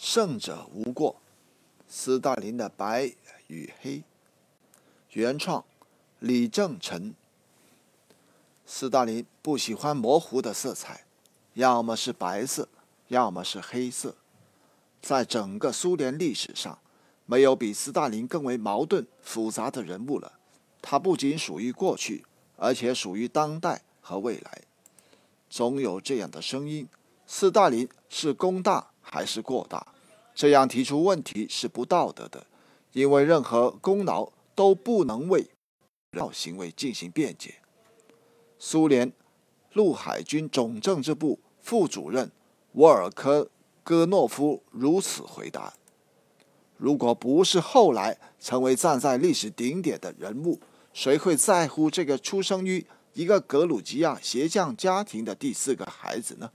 胜者无过。斯大林的白与黑，原创李正成。斯大林不喜欢模糊的色彩，要么是白色，要么是黑色。在整个苏联历史上，没有比斯大林更为矛盾复杂的人物了。他不仅属于过去，而且属于当代和未来。总有这样的声音：斯大林是功大。还是过大，这样提出问题是不道德的，因为任何功劳都不能为绕行为进行辩解。苏联陆海军总政治部副主任沃尔科戈诺夫如此回答：“如果不是后来成为站在历史顶点的人物，谁会在乎这个出生于一个格鲁吉亚鞋匠家庭的第四个孩子呢？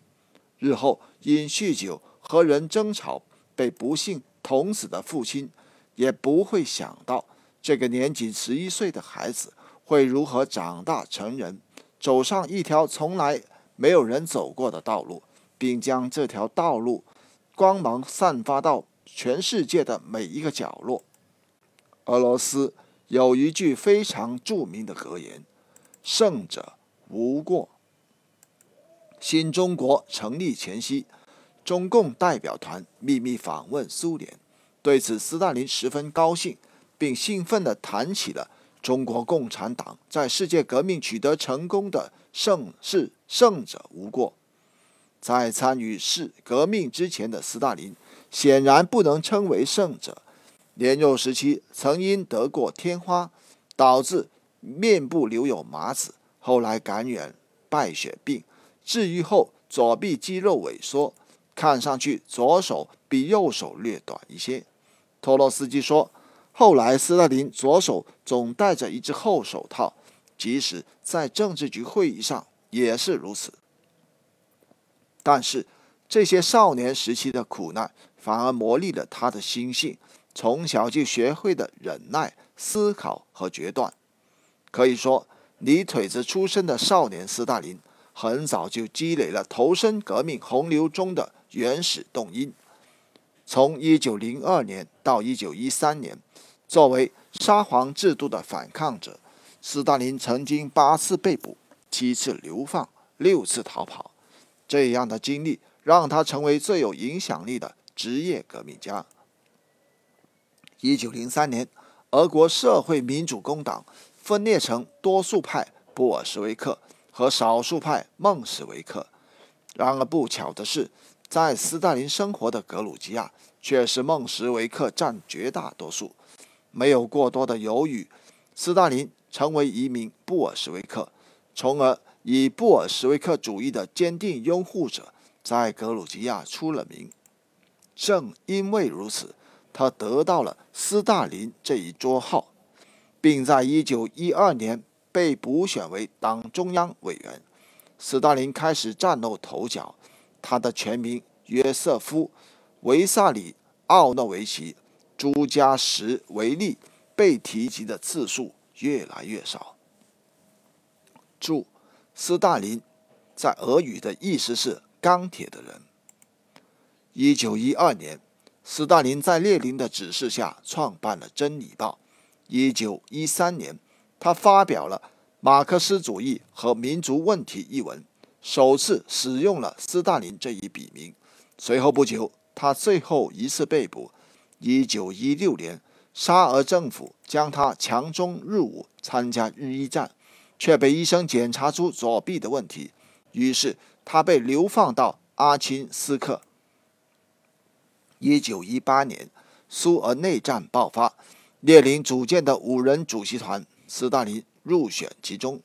日后因酗酒。”和人争吵被不幸捅死的父亲，也不会想到这个年仅十一岁的孩子会如何长大成人，走上一条从来没有人走过的道路，并将这条道路光芒散发到全世界的每一个角落。俄罗斯有一句非常著名的格言：“胜者无过。”新中国成立前夕。中共代表团秘密访问苏联，对此，斯大林十分高兴，并兴奋地谈起了中国共产党在世界革命取得成功的盛世“胜者无过”。在参与世革命之前的斯大林，显然不能称为胜者。年幼时期曾因得过天花，导致面部留有麻子，后来感染败血病，治愈后左臂肌肉萎缩。看上去左手比右手略短一些，托洛斯基说，后来斯大林左手总戴着一只厚手套，即使在政治局会议上也是如此。但是这些少年时期的苦难反而磨砺了他的心性，从小就学会的忍耐、思考和决断。可以说，泥腿子出身的少年斯大林，很早就积累了投身革命洪流中的。原始动因。从一九零二年到一九一三年，作为沙皇制度的反抗者，斯大林曾经八次被捕，七次流放，六次逃跑。这样的经历让他成为最有影响力的职业革命家。一九零三年，俄国社会民主工党分裂成多数派布尔什维克和少数派孟什维克。然而不巧的是。在斯大林生活的格鲁吉亚，却是孟什维克占绝大多数。没有过多的犹豫，斯大林成为一名布尔什维克，从而以布尔什维克主义的坚定拥护者，在格鲁吉亚出了名。正因为如此，他得到了“斯大林”这一绰号，并在1912年被补选为党中央委员。斯大林开始崭露头角。他的全名约瑟夫·维萨里·奥诺维奇·朱加什维利被提及的次数越来越少。注：斯大林在俄语的意思是“钢铁的人”。一九一二年，斯大林在列宁的指示下创办了《真理报》。一九一三年，他发表了《马克思主义和民族问题》一文。首次使用了斯大林这一笔名。随后不久，他最后一次被捕。一九一六年，沙俄政府将他强中入伍参加日一战，却被医生检查出左臂的问题，于是他被流放到阿钦斯克。一九一八年，苏俄内战爆发，列宁组建的五人主席团，斯大林入选其中。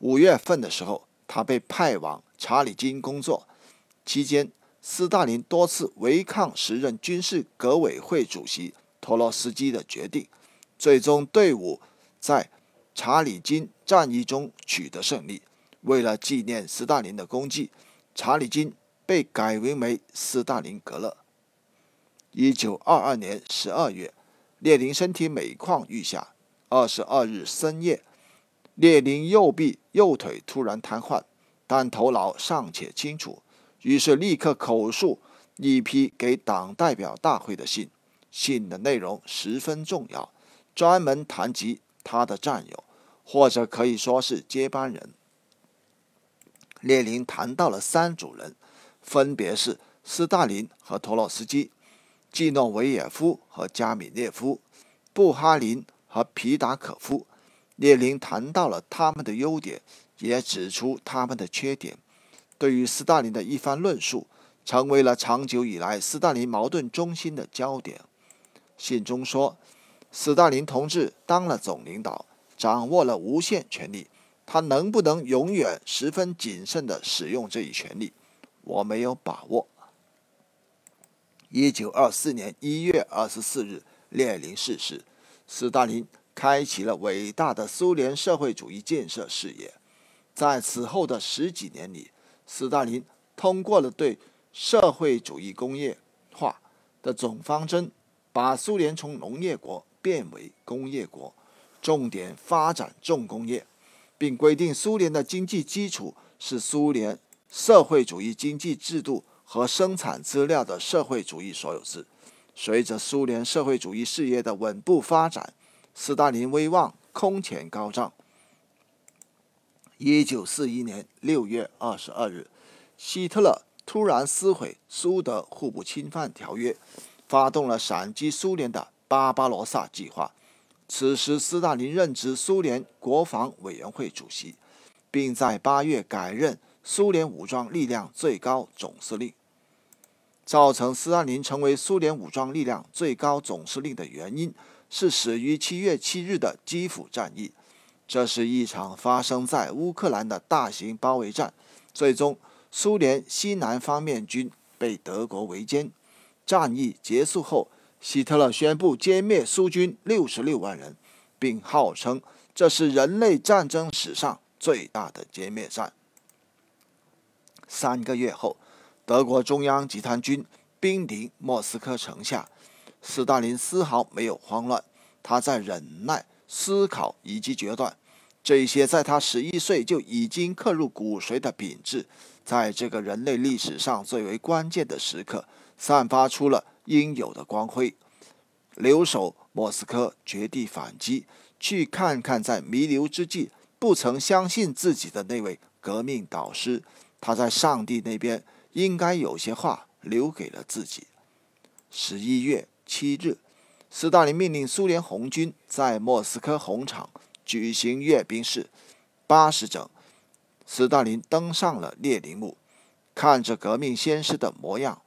五月份的时候。他被派往查理金工作，期间，斯大林多次违抗时任军事革委会主席托洛斯基的决定，最终队伍在查理金战役中取得胜利。为了纪念斯大林的功绩，查理金被改名为斯大林格勒。一九二二年十二月，列宁身体每况愈下。二十二日深夜。列宁右臂、右腿突然瘫痪，但头脑尚且清楚，于是立刻口述一批给党代表大会的信，信的内容十分重要，专门谈及他的战友，或者可以说是接班人。列宁谈到了三组人，分别是斯大林和托洛斯基、季诺维也夫和加米列夫、布哈林和皮达可夫。列宁谈到了他们的优点，也指出他们的缺点。对于斯大林的一番论述，成为了长久以来斯大林矛盾中心的焦点。信中说，斯大林同志当了总领导，掌握了无限权力。他能不能永远十分谨慎地使用这一权利，我没有把握。一九二四年一月二十四日，列宁逝世，斯大林开启了伟大的苏联社会主义建设事业。在此后的十几年里，斯大林通过了对社会主义工业化的总方针，把苏联从农业国变为工业国，重点发展重工业。并规定，苏联的经济基础是苏联社会主义经济制度和生产资料的社会主义所有制。随着苏联社会主义事业的稳步发展，斯大林威望空前高涨。一九四一年六月二十二日，希特勒突然撕毁苏德互不侵犯条约，发动了闪击苏联的巴巴罗萨计划。此时，斯大林任职苏联国防委员会主席，并在八月改任苏联武装力量最高总司令。造成斯大林成为苏联武装力量最高总司令的原因，是始于七月七日的基辅战役。这是一场发生在乌克兰的大型包围战，最终苏联西南方面军被德国围歼。战役结束后。希特勒宣布歼灭苏军六十六万人，并号称这是人类战争史上最大的歼灭战。三个月后，德国中央集团军兵临莫斯科城下，斯大林丝毫没有慌乱，他在忍耐、思考以及决断。这些在他十一岁就已经刻入骨髓的品质，在这个人类历史上最为关键的时刻，散发出了。应有的光辉，留守莫斯科，绝地反击，去看看在弥留之际不曾相信自己的那位革命导师。他在上帝那边应该有些话留给了自己。十一月七日，斯大林命令苏联红军在莫斯科红场举行阅兵式。八时整，斯大林登上了列宁墓，看着革命先师的模样。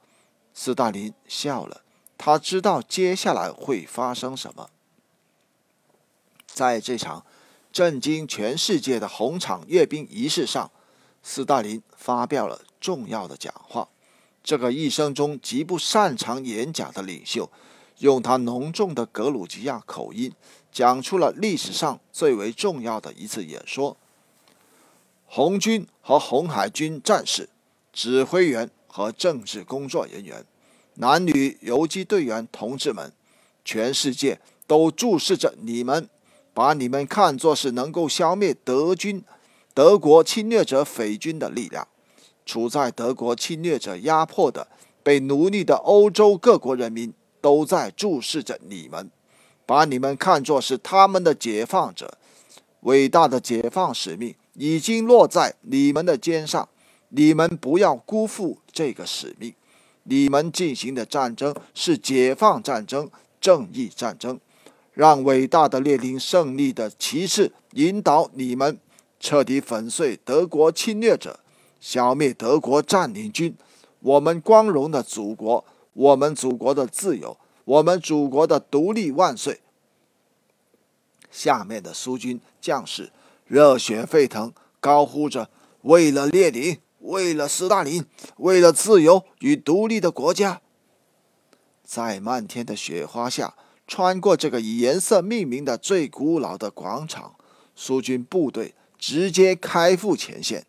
斯大林笑了，他知道接下来会发生什么。在这场震惊全世界的红场阅兵仪式上，斯大林发表了重要的讲话。这个一生中极不擅长演讲的领袖，用他浓重的格鲁吉亚口音，讲出了历史上最为重要的一次演说。红军和红海军战士、指挥员。和政治工作人员、男女游击队员同志们，全世界都注视着你们，把你们看作是能够消灭德军、德国侵略者匪军的力量。处在德国侵略者压迫的、被奴隶的欧洲各国人民，都在注视着你们，把你们看作是他们的解放者。伟大的解放使命已经落在你们的肩上。你们不要辜负这个使命。你们进行的战争是解放战争、正义战争。让伟大的列宁胜利的旗帜引导你们，彻底粉碎德国侵略者，消灭德国占领军。我们光荣的祖国，我们祖国的自由，我们祖国的独立万岁！下面的苏军将士热血沸腾，高呼着：“为了列宁！”为了斯大林，为了自由与独立的国家，在漫天的雪花下，穿过这个以颜色命名的最古老的广场，苏军部队直接开赴前线。